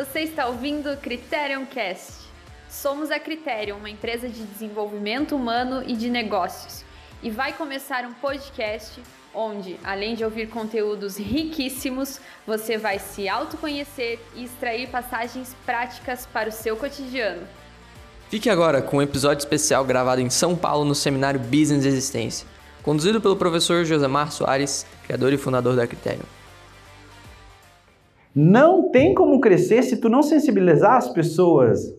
Você está ouvindo Criterion Cast. Somos a Criterion, uma empresa de desenvolvimento humano e de negócios. E vai começar um podcast onde, além de ouvir conteúdos riquíssimos, você vai se autoconhecer e extrair passagens práticas para o seu cotidiano. Fique agora com um episódio especial gravado em São Paulo no seminário Business Existência, conduzido pelo professor Josemar Soares, criador e fundador da Criterion. Não tem como crescer se tu não sensibilizar as pessoas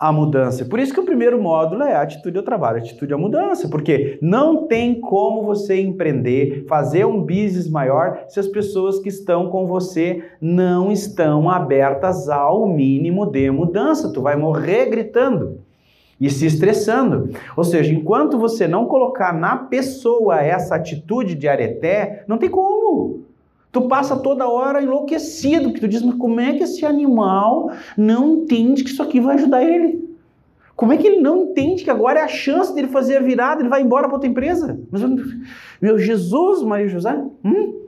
à mudança. Por isso que o primeiro módulo é a atitude ao trabalho, a atitude à mudança, porque não tem como você empreender, fazer um business maior se as pessoas que estão com você não estão abertas ao mínimo de mudança. Tu vai morrer gritando e se estressando. Ou seja, enquanto você não colocar na pessoa essa atitude de areté, não tem como. Tu passa toda hora enlouquecido, porque tu diz, mas como é que esse animal não entende que isso aqui vai ajudar ele? Como é que ele não entende que agora é a chance dele fazer a virada, ele vai embora para outra empresa? Mas, meu Jesus, Maria José, hum?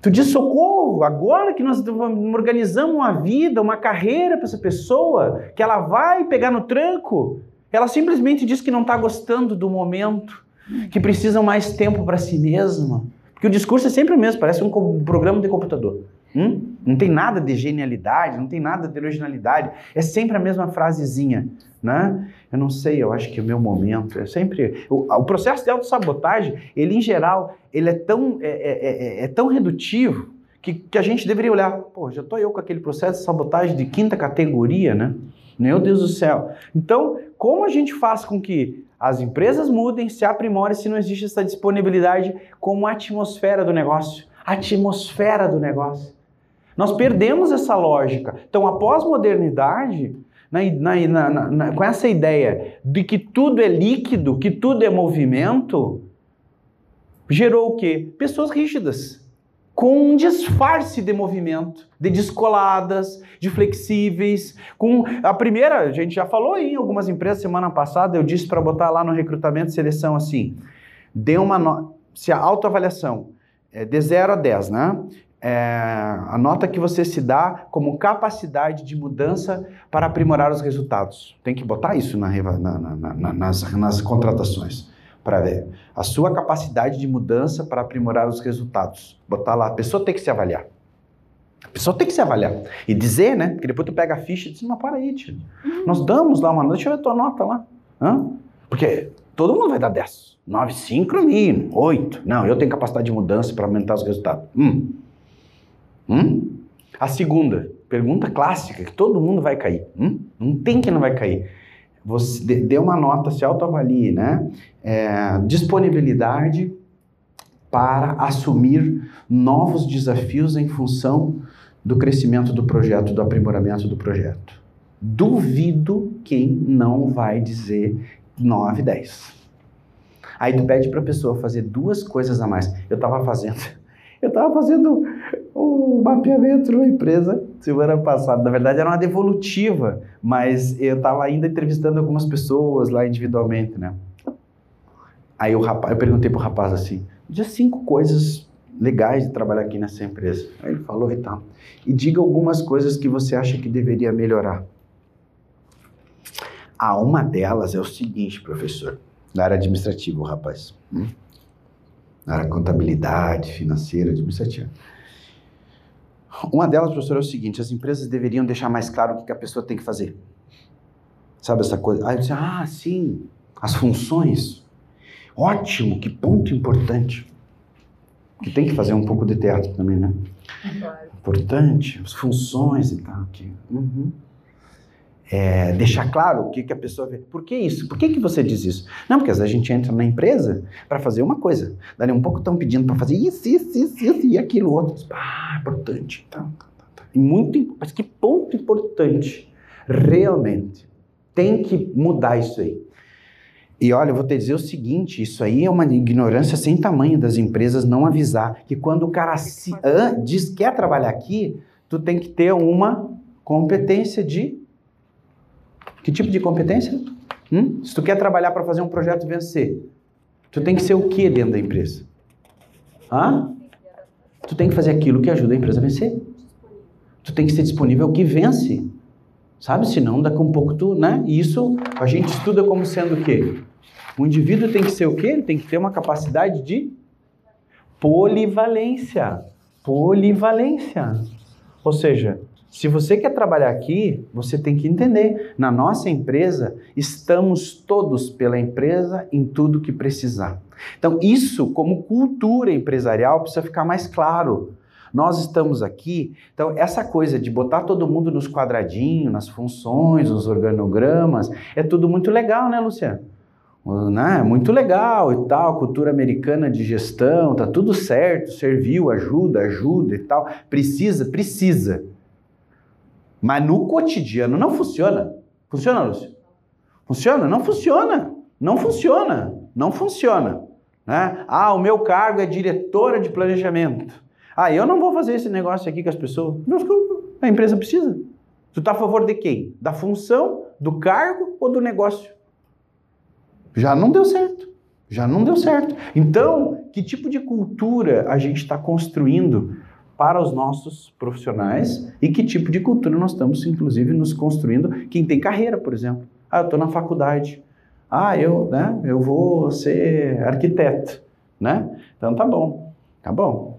Tu diz socorro, agora que nós organizamos uma vida, uma carreira para essa pessoa, que ela vai pegar no tranco, ela simplesmente diz que não está gostando do momento, que precisa mais tempo para si mesma. Porque o discurso é sempre o mesmo, parece um programa de computador. Hum? Não tem nada de genialidade, não tem nada de originalidade. É sempre a mesma frasezinha, né? Eu não sei, eu acho que é o meu momento. É sempre o, o processo de autossabotagem, ele em geral, ele é tão é, é, é, é tão redutivo que, que, a gente deveria olhar. Pô, já estou eu com aquele processo de sabotagem de quinta categoria, né? Meu Deus do céu. Então, como a gente faz com que as empresas mudem, se aprimorem se não existe essa disponibilidade como atmosfera do negócio. Atmosfera do negócio. Nós perdemos essa lógica. Então, a pós-modernidade, com essa ideia de que tudo é líquido, que tudo é movimento, gerou o quê? Pessoas rígidas com um disfarce de movimento, de descoladas, de flexíveis, com a primeira, a gente já falou em algumas empresas semana passada, eu disse para botar lá no recrutamento e seleção assim, dê uma se a autoavaliação é de 0 a 10, né? É, a nota que você se dá como capacidade de mudança para aprimorar os resultados. Tem que botar isso na, na, na, nas, nas contratações para ver a sua capacidade de mudança para aprimorar os resultados. Botar lá, a pessoa tem que se avaliar. A pessoa tem que se avaliar. E dizer, né? Porque depois tu pega a ficha e diz, mas para aí, tio. Nós damos lá uma nota, deixa eu ver a tua nota lá. Hã? Porque todo mundo vai dar 10. 9, 5 no mínimo, 8. Não, eu tenho capacidade de mudança para aumentar os resultados. Hum. Hum? A segunda, pergunta clássica, que todo mundo vai cair. Hum? Não tem quem não vai cair você dê uma nota, se autoavalie, né? É, disponibilidade para assumir novos desafios em função do crescimento do projeto, do aprimoramento do projeto. Duvido quem não vai dizer 9, 10. Aí tu pede para a pessoa fazer duas coisas a mais. Eu estava fazendo, eu estava fazendo o mapeamento numa empresa semana passada. Na verdade, era uma devolutiva, mas eu estava ainda entrevistando algumas pessoas lá individualmente, né? Aí o rapaz, eu perguntei pro rapaz assim: diz cinco coisas legais de trabalhar aqui nessa empresa. Aí ele falou e tal. E diga algumas coisas que você acha que deveria melhorar. Ah, uma delas é o seguinte, professor, na área administrativa, o rapaz. Hum? Na área contabilidade, financeira, administrativa. Uma delas, professor, é o seguinte: as empresas deveriam deixar mais claro o que a pessoa tem que fazer. Sabe essa coisa? Aí eu disse: ah, sim, as funções. Ótimo, que ponto importante. Que tem que fazer um pouco de teatro também, né? Claro. Importante, as funções e tal. Aqui. Uhum é, deixar claro o que, que a pessoa vê. Por que isso? Por que, que você diz isso? Não, porque às vezes a gente entra na empresa para fazer uma coisa. Dali um pouco estão pedindo para fazer isso, isso, isso, isso e aquilo outro. Ah, importante. Tá, tá, tá, tá. E muito, mas que ponto importante. Realmente. Tem que mudar isso aí. E olha, eu vou te dizer o seguinte: isso aí é uma ignorância sem tamanho das empresas não avisar que quando o cara se, ah, diz que quer trabalhar aqui, tu tem que ter uma competência de que tipo de competência? Hum? Se tu quer trabalhar para fazer um projeto vencer, tu tem que ser o que dentro da empresa? Hã? Tu tem que fazer aquilo que ajuda a empresa a vencer. Tu tem que ser disponível ao que vence. Sabe? Senão, daqui a um pouco tu, né? E isso a gente estuda como sendo o quê? O indivíduo tem que ser o quê? Ele tem que ter uma capacidade de polivalência. Polivalência. Ou seja, se você quer trabalhar aqui, você tem que entender. Na nossa empresa, estamos todos pela empresa em tudo que precisar. Então, isso, como cultura empresarial, precisa ficar mais claro. Nós estamos aqui, então essa coisa de botar todo mundo nos quadradinhos, nas funções, nos organogramas, é tudo muito legal, né, Luciano? Né? Muito legal e tal, cultura americana de gestão, tá tudo certo, serviu, ajuda, ajuda e tal. Precisa, precisa. Mas no cotidiano não funciona. Funciona, Lúcio? Funciona? Não funciona. Não funciona. Não funciona. Né? Ah, o meu cargo é diretora de planejamento. Ah, eu não vou fazer esse negócio aqui com as pessoas. A empresa precisa. Tu está a favor de quem? Da função, do cargo ou do negócio? Já não deu certo. Já não deu certo. Então, que tipo de cultura a gente está construindo para os nossos profissionais e que tipo de cultura nós estamos, inclusive, nos construindo? Quem tem carreira, por exemplo. Ah, eu estou na faculdade. Ah, eu, né, eu vou ser arquiteto, né? Então tá bom, tá bom.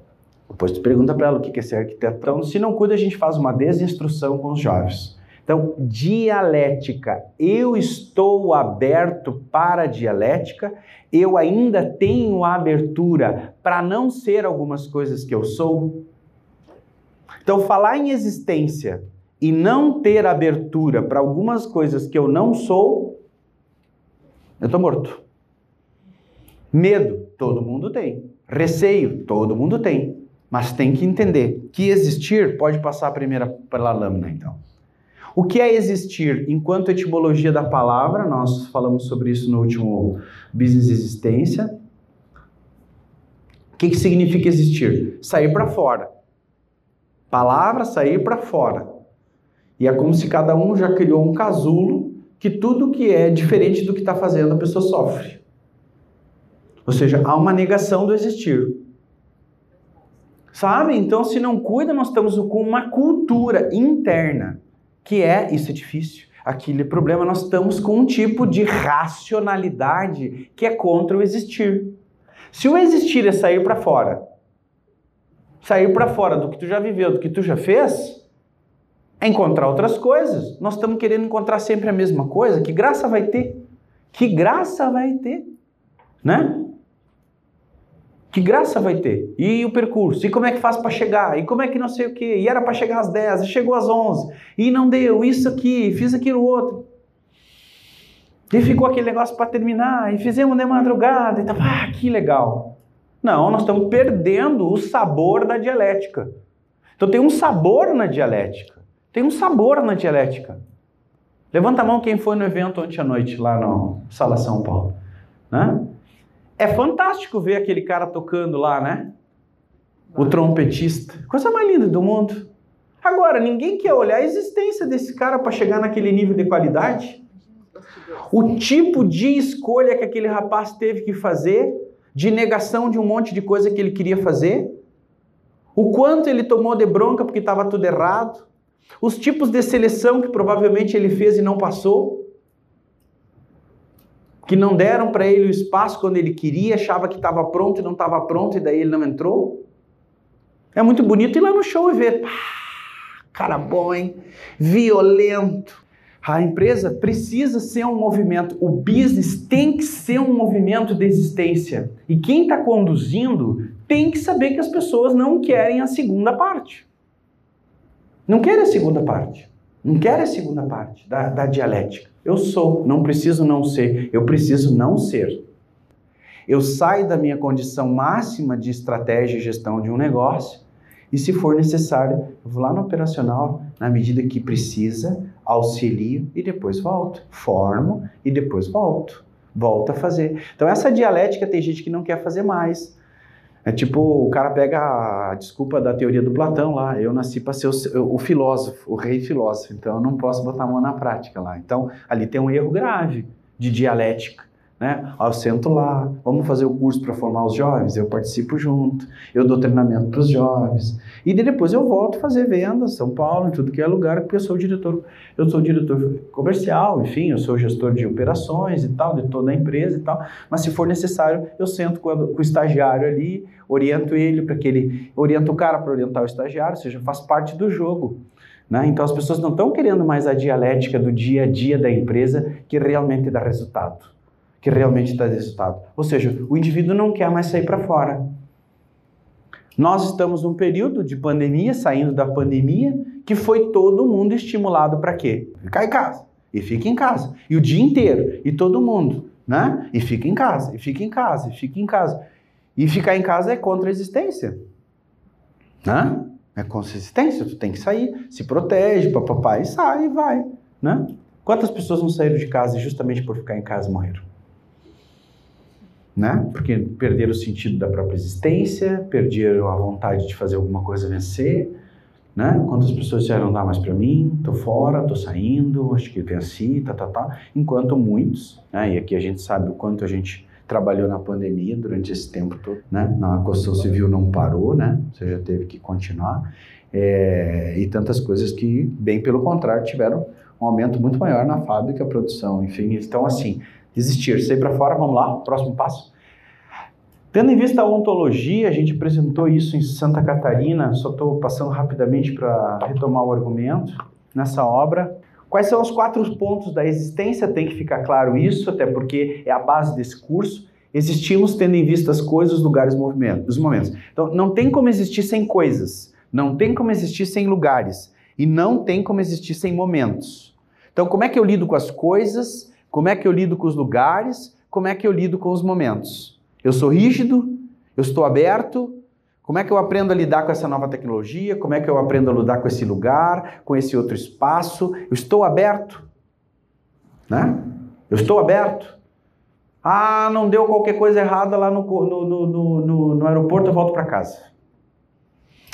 Depois tu pergunta para ela o que é ser arquiteto. Então, se não cuida, a gente faz uma desinstrução com os jovens. Então, dialética. Eu estou aberto para a dialética, eu ainda tenho abertura para não ser algumas coisas que eu sou. Então, falar em existência e não ter abertura para algumas coisas que eu não sou, eu estou morto. Medo, todo mundo tem. Receio, todo mundo tem. Mas tem que entender que existir pode passar a primeira pela lâmina, então. O que é existir? Enquanto etimologia da palavra, nós falamos sobre isso no último Business Existência. O que, que significa existir? Sair para fora. Palavra, sair para fora. E é como se cada um já criou um casulo que tudo que é diferente do que está fazendo a pessoa sofre. Ou seja, há uma negação do existir. Sabe? Então, se não cuida, nós estamos com uma cultura interna que é, isso é difícil, aquele problema, nós estamos com um tipo de racionalidade que é contra o existir. Se o existir é sair para fora, sair para fora do que tu já viveu, do que tu já fez, é encontrar outras coisas. Nós estamos querendo encontrar sempre a mesma coisa. Que graça vai ter? Que graça vai ter? Né? Que graça vai ter? E o percurso? E como é que faz para chegar? E como é que não sei o quê? E era para chegar às 10, e chegou às 11. E não deu, isso aqui, fiz aquilo outro. E ficou aquele negócio para terminar, e fizemos de madrugada, e tava, ah, que legal. Não, nós estamos perdendo o sabor da dialética. Então tem um sabor na dialética. Tem um sabor na dialética. Levanta a mão quem foi no evento ontem à noite, lá no Sala São Paulo. Né? É fantástico ver aquele cara tocando lá, né? O trompetista. Coisa mais linda do mundo. Agora, ninguém quer olhar a existência desse cara para chegar naquele nível de qualidade. O tipo de escolha que aquele rapaz teve que fazer, de negação de um monte de coisa que ele queria fazer. O quanto ele tomou de bronca porque estava tudo errado. Os tipos de seleção que provavelmente ele fez e não passou que não deram para ele o espaço quando ele queria, achava que estava pronto e não estava pronto e daí ele não entrou. É muito bonito ir lá no show e ver, pá, cara bom, hein? Violento. A empresa precisa ser um movimento, o business tem que ser um movimento de existência. E quem está conduzindo tem que saber que as pessoas não querem a segunda parte. Não querem a segunda parte. Não querem a segunda parte da, da dialética. Eu sou, não preciso não ser, eu preciso não ser. Eu saio da minha condição máxima de estratégia e gestão de um negócio e, se for necessário, eu vou lá no operacional, na medida que precisa, auxilio e depois volto. Formo e depois volto. Volto a fazer. Então, essa dialética tem gente que não quer fazer mais. É tipo, o cara pega a desculpa da teoria do Platão lá, eu nasci para ser o, o, filósofo, o rei filósofo, então eu não posso botar a mão na prática lá. Então, ali tem um erro grave de dialética, Né? Eu sento lá, vamos fazer o curso para formar os jovens, eu participo junto, eu dou treinamento para os jovens. E depois eu volto fazer vendas, São Paulo, em tudo que é lugar, porque eu sou diretor, eu sou diretor comercial, enfim, eu sou gestor de operações e tal, de toda a empresa e tal. Mas se for necessário, eu sento com, o estagiário ali, oriento ele para que ele orienta o cara para orientar o estagiário, ou seja, faz parte do jogo. Né? Então as pessoas não estão querendo mais a dialética do dia a dia da empresa que realmente dá resultado que realmente dá resultado. Ou seja, o indivíduo não quer mais sair para fora. Nós estamos num período de pandemia, saindo da pandemia, que foi todo mundo estimulado para quê? Ficar em casa. E fica em casa. E o dia inteiro. E todo mundo. Né? E fica em casa. E fica em casa. E fica em casa. E ficar em casa é contra a existência. Né? É consistência. Tu tem que sair. Se protege, papapá, e sai e vai. Né? Quantas pessoas não saíram de casa justamente por ficar em casa e morreram? Né? Porque perderam o sentido da própria existência, perderam a vontade de fazer alguma coisa vencer, né? Quantas pessoas disseram, não dá mais para mim, tô fora, tô saindo, acho que venci, tá, tá, tá. Enquanto muitos, né? E aqui a gente sabe o quanto a gente trabalhou na pandemia durante esse tempo todo, né? Na construção civil não parou, né? Você já teve que continuar. É, e tantas coisas que, bem pelo contrário, tiveram um aumento muito maior na fábrica, produção, enfim. Então, assim, desistir, sair para fora, vamos lá, próximo passo. Tendo em vista a ontologia, a gente apresentou isso em Santa Catarina, só estou passando rapidamente para retomar o argumento nessa obra. Quais são os quatro pontos da existência? Tem que ficar claro isso, até porque é a base desse curso. Existimos tendo em vista as coisas, os lugares, os momentos. Então, não tem como existir sem coisas, não tem como existir sem lugares, e não tem como existir sem momentos. Então, como é que eu lido com as coisas? Como é que eu lido com os lugares? Como é que eu lido com os momentos? Eu sou rígido? Eu estou aberto? Como é que eu aprendo a lidar com essa nova tecnologia? Como é que eu aprendo a lidar com esse lugar, com esse outro espaço? Eu estou aberto? Né? Eu estou aberto? Ah, não deu qualquer coisa errada lá no, no, no, no, no aeroporto, eu volto para casa.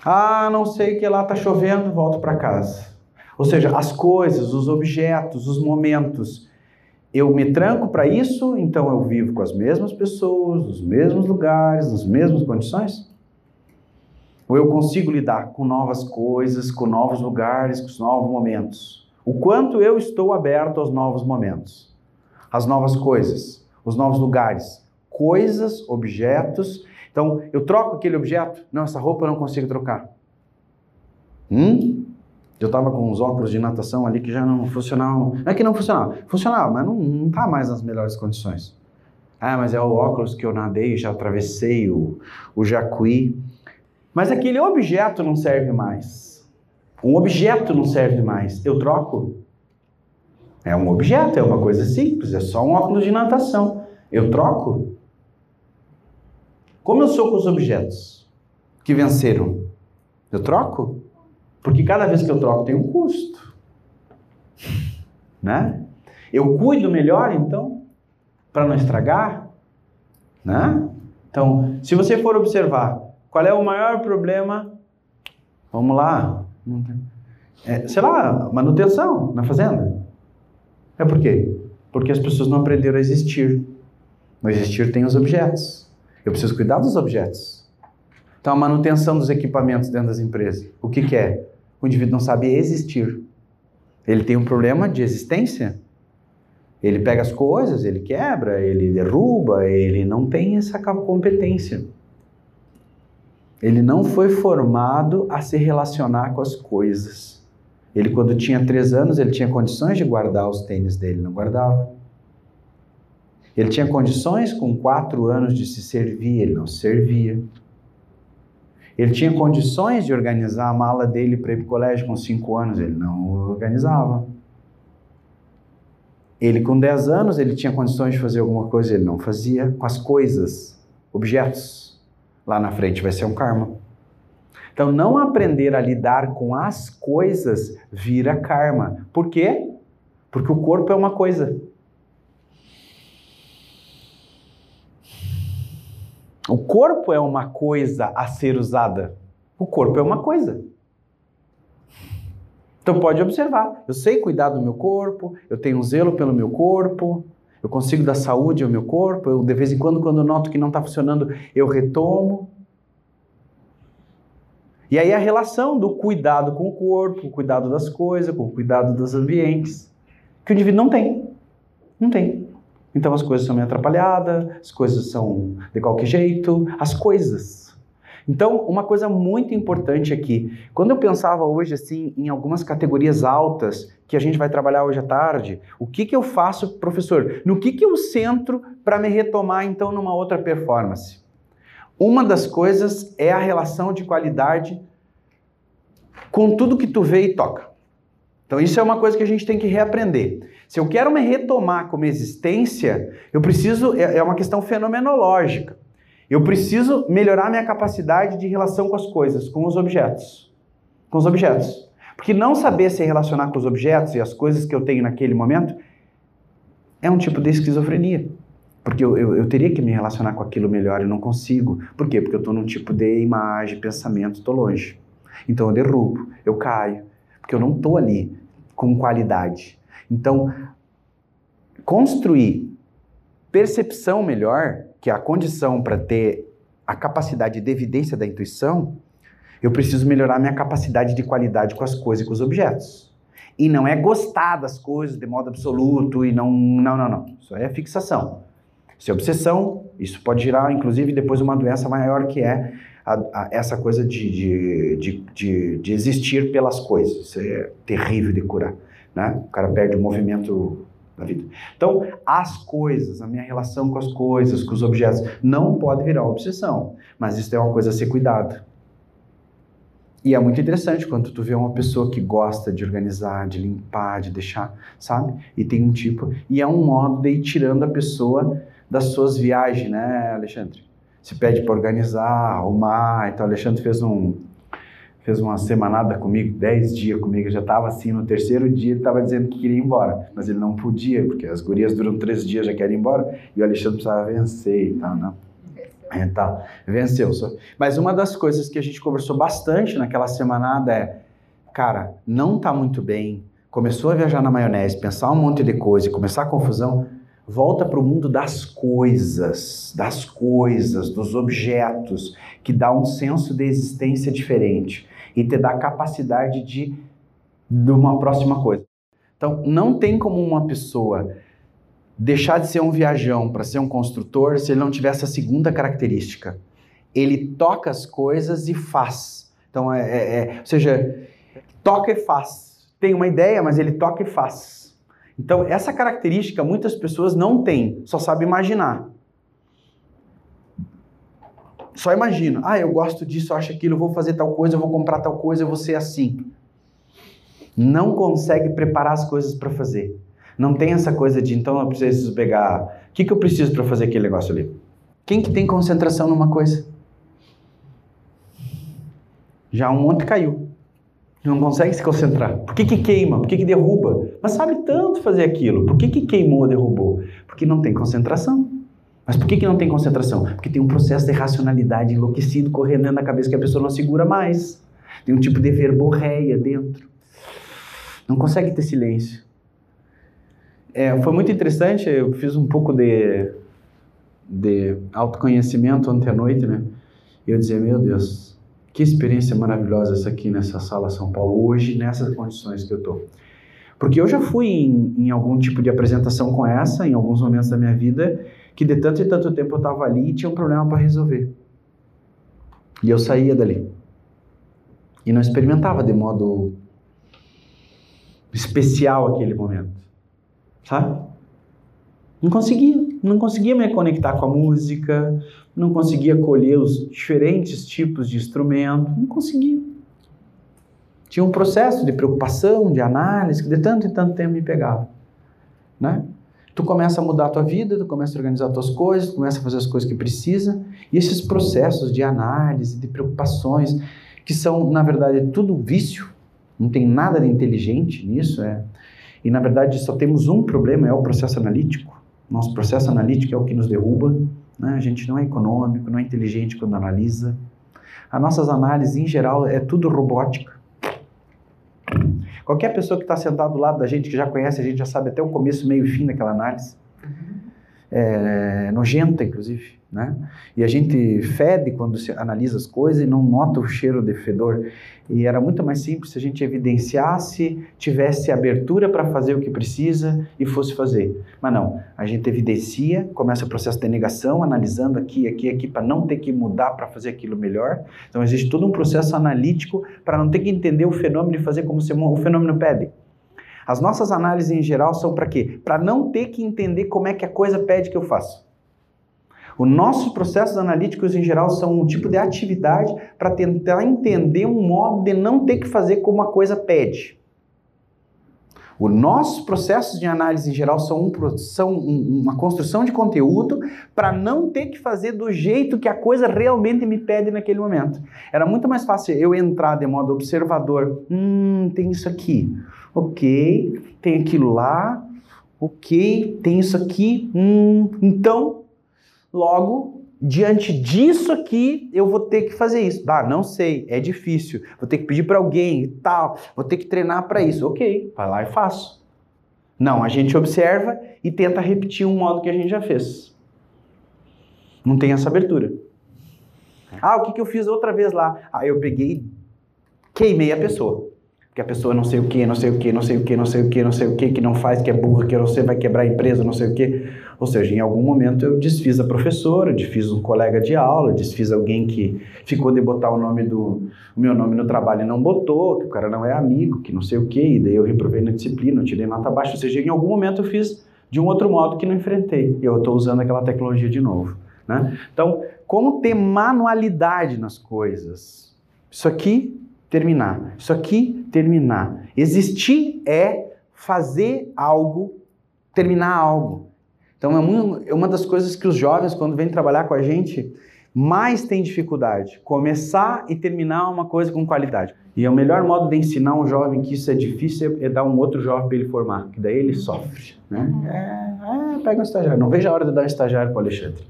Ah, não sei que lá está chovendo, volto para casa. Ou seja, as coisas, os objetos, os momentos, eu me tranco para isso, então eu vivo com as mesmas pessoas, nos mesmos lugares, nas mesmas condições? Ou eu consigo lidar com novas coisas, com novos lugares, com os novos momentos? O quanto eu estou aberto aos novos momentos, às novas coisas, os novos lugares, coisas, objetos. Então, eu troco aquele objeto? Não, essa roupa eu não consigo trocar. Hum? Eu estava com uns óculos de natação ali que já não funcionavam. Não é que não funcionava, funcionava, mas não, não tá mais nas melhores condições. Ah, mas é o óculos que eu nadei, já atravessei o, o Jacuí. Mas aquele objeto não serve mais. Um objeto não serve mais. Eu troco? É um objeto, é uma coisa simples, é só um óculos de natação. Eu troco? Como eu sou com os objetos que venceram? Eu troco? Porque cada vez que eu troco tem um custo. Né? Eu cuido melhor, então, para não estragar. Né? Então, se você for observar qual é o maior problema, vamos lá, é, sei lá, manutenção na fazenda. É por quê? Porque as pessoas não aprenderam a existir. No existir tem os objetos. Eu preciso cuidar dos objetos. Então, a manutenção dos equipamentos dentro das empresas. O que, que é? O indivíduo não sabe existir. Ele tem um problema de existência. Ele pega as coisas, ele quebra, ele derruba, ele não tem essa competência. Ele não foi formado a se relacionar com as coisas. Ele, quando tinha três anos, ele tinha condições de guardar os tênis dele, não guardava. Ele tinha condições com quatro anos de se servir, ele não se servia. Ele tinha condições de organizar a mala dele para ir para o colégio com 5 anos, ele não organizava. Ele com 10 anos, ele tinha condições de fazer alguma coisa, ele não fazia com as coisas, objetos. Lá na frente vai ser um karma. Então, não aprender a lidar com as coisas vira karma. Por quê? Porque o corpo é uma coisa. O corpo é uma coisa a ser usada. O corpo é uma coisa. Então pode observar. Eu sei cuidar do meu corpo, eu tenho um zelo pelo meu corpo, Eu consigo dar saúde ao meu corpo, eu de vez em quando, quando eu noto que não está funcionando, eu retomo. E aí a relação do cuidado com o corpo, o cuidado das coisas, com o cuidado dos ambientes, que o indivíduo não tem. Não tem. Então as coisas são meio atrapalhadas, as coisas são de qualquer jeito, as coisas. Então, uma coisa muito importante aqui, quando eu pensava hoje assim em algumas categorias altas que a gente vai trabalhar hoje à tarde, o que que eu faço, professor? No que que eu centro para me retomar então numa outra performance? Uma das coisas é a relação de qualidade com tudo que tu vê e toca. Então isso é uma coisa que a gente tem que reaprender. Se eu quero me retomar como existência, eu preciso é, é uma questão fenomenológica. Eu preciso melhorar minha capacidade de relação com as coisas, com os objetos. Com os objetos. Porque não saber se relacionar com os objetos e as coisas que eu tenho naquele momento é um tipo de esquizofrenia. Porque eu, eu, eu, teria que me relacionar com aquilo melhor e não consigo. Por quê? Porque eu estou num tipo de imagem, pensamento, estou longe. Então eu derrubo, eu caio, porque eu não estou ali com qualidade. Então, construir percepção melhor, que é a condição para ter a capacidade de evidência da intuição, eu preciso melhorar minha capacidade de qualidade com as coisas e com os objetos. E não é gostar das coisas de modo absoluto e não. Não, não, não. Isso é fixação. Se é obsessão, isso pode gerar, inclusive, depois uma doença maior que é a, a, essa coisa de, de, de, de, de existir pelas coisas. Isso é terrível de curar. Né? O cara perde o movimento da vida. Então, as coisas, a minha relação com as coisas, com os objetos, não pode virar obsessão. Mas isso é uma coisa a ser cuidado. E é muito interessante quando tu vê uma pessoa que gosta de organizar, de limpar, de deixar, sabe? E tem um tipo. E é um modo de ir tirando a pessoa das suas viagens, né, Alexandre? Se pede para organizar, arrumar. Então, Alexandre fez um fez uma semanada comigo, dez dias comigo, já estava assim, no terceiro dia ele estava dizendo que queria ir embora, mas ele não podia, porque as gurias duram três dias, já querem ir embora, e o Alexandre precisava vencer e tal, não. Então, venceu. Mas uma das coisas que a gente conversou bastante naquela semanada é, cara, não tá muito bem, começou a viajar na maionese, pensar um monte de coisa e começar a confusão, Volta para o mundo das coisas, das coisas, dos objetos, que dá um senso de existência diferente e te dá capacidade de, de uma próxima coisa. Então, não tem como uma pessoa deixar de ser um viajão para ser um construtor se ele não tiver essa segunda característica. Ele toca as coisas e faz. Então, é, é, é ou seja, toca e faz. Tem uma ideia, mas ele toca e faz. Então, essa característica muitas pessoas não têm, só sabem imaginar. Só imagina, ah, eu gosto disso, eu acho aquilo, eu vou fazer tal coisa, eu vou comprar tal coisa, eu vou ser assim. Não consegue preparar as coisas para fazer. Não tem essa coisa de, então eu preciso pegar. O que, que eu preciso para fazer aquele negócio ali? Quem que tem concentração numa coisa? Já um monte caiu não consegue se concentrar. Por que, que queima? Por que, que derruba? Mas sabe tanto fazer aquilo. Por que, que queimou, derrubou? Porque não tem concentração. Mas por que, que não tem concentração? Porque tem um processo de racionalidade enlouquecido correndo da cabeça que a pessoa não segura mais. Tem um tipo de verborreia dentro. Não consegue ter silêncio. É, foi muito interessante, eu fiz um pouco de, de autoconhecimento ontem à noite, né? E eu dizia, meu Deus, que experiência maravilhosa essa aqui nessa sala São Paulo, hoje, nessas condições que eu estou. Porque eu já fui em, em, algum tipo de apresentação com essa, em alguns momentos da minha vida, que de tanto e tanto tempo eu estava ali e tinha um problema para resolver. E eu saía dali. E não experimentava de modo especial aquele momento. Sabe? Não conseguia não conseguia me conectar com a música, não conseguia colher os diferentes tipos de instrumento, não conseguia. Tinha um processo de preocupação, de análise, que de tanto e tanto tempo me pegava. Né? Tu começa a mudar a tua vida, tu começa a organizar as tuas coisas, tu começa a fazer as coisas que precisa, e esses processos de análise, de preocupações, que são, na verdade, tudo vício, não tem nada de inteligente nisso, é. E na verdade só temos um problema, é o processo analítico. Nosso processo analítico é o que nos derruba. Né? A gente não é econômico, não é inteligente quando analisa. As nossas análises, em geral, é tudo robótica. Qualquer pessoa que está sentado do lado da gente, que já conhece, a gente já sabe até o começo, meio e fim daquela análise. É, nojenta, inclusive. Né? E a gente fede quando se analisa as coisas e não nota o cheiro de fedor. E era muito mais simples se a gente evidenciasse, tivesse abertura para fazer o que precisa e fosse fazer. Mas não, a gente evidencia, começa o processo de negação, analisando aqui, aqui, aqui, para não ter que mudar para fazer aquilo melhor. Então existe todo um processo analítico para não ter que entender o fenômeno e fazer como o fenômeno pede. As nossas análises em geral são para quê? Para não ter que entender como é que a coisa pede que eu faça. Os nossos processos analíticos, em geral, são um tipo de atividade para tentar entender um modo de não ter que fazer como a coisa pede. Os nossos processos de análise, em geral, são, um, são uma construção de conteúdo para não ter que fazer do jeito que a coisa realmente me pede naquele momento. Era muito mais fácil eu entrar de modo observador. Hum, tem isso aqui. Ok. Tem aquilo lá. Ok. Tem isso aqui. Hum, então, Logo, diante disso aqui, eu vou ter que fazer isso. Ah, não sei, é difícil. Vou ter que pedir para alguém e tal. Vou ter que treinar para isso. Ok, vai lá e faço. Não, a gente observa e tenta repetir um modo que a gente já fez. Não tem essa abertura. Ah, o que, que eu fiz outra vez lá? Ah, eu peguei, queimei a pessoa. Que a pessoa não sei o que, não sei o que, não sei o que, não sei o que, não sei o que, que não faz, que é burra, que você vai quebrar a empresa, não sei o que. Ou seja, em algum momento eu desfiz a professora, desfiz um colega de aula, desfiz alguém que ficou de botar o nome do o meu nome no trabalho e não botou, que o cara não é amigo, que não sei o quê, e daí eu reprovei na disciplina, eu tirei nota baixa. Ou seja, em algum momento eu fiz de um outro modo que não enfrentei. E eu estou usando aquela tecnologia de novo. Né? Então, como ter manualidade nas coisas? Isso aqui, terminar. Isso aqui, terminar. Existir é fazer algo, terminar algo. Então é uma, é uma das coisas que os jovens, quando vêm trabalhar com a gente, mais têm dificuldade. Começar e terminar uma coisa com qualidade. E é o melhor modo de ensinar um jovem que isso é difícil é dar um outro jovem para ele formar, que daí ele sofre. Né? É, é, pega um estagiário. Não vejo a hora de dar um estagiário para o Alexandre.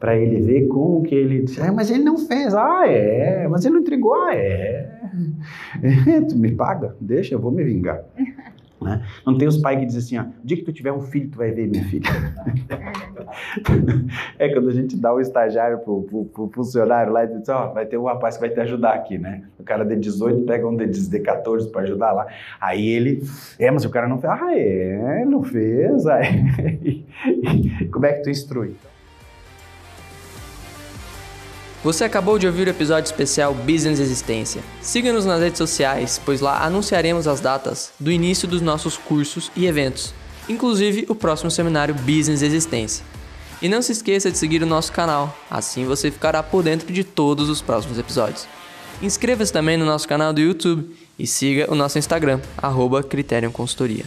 Para ele ver como que ele. É, mas ele não fez. Ah, é. Mas ele não entregou. Ah, é. é tu me paga? Deixa, eu vou me vingar. Né? Não tem os pais que dizem assim, ó, o dia que tu tiver um filho, tu vai ver minha filha. é quando a gente dá um estagiário pro, pro, pro funcionário lá e diz, ó, vai ter um rapaz que vai te ajudar aqui, né? O cara de 18 pega um de, de 14 para ajudar lá. Aí ele, é, mas o cara não fez. Ah, é, não fez. Aí, como é que tu instrui? Você acabou de ouvir o episódio especial Business Existência. Siga-nos nas redes sociais, pois lá anunciaremos as datas do início dos nossos cursos e eventos, inclusive o próximo seminário Business Existência. E não se esqueça de seguir o nosso canal, assim você ficará por dentro de todos os próximos episódios. Inscreva-se também no nosso canal do YouTube e siga o nosso Instagram, arroba Consultoria.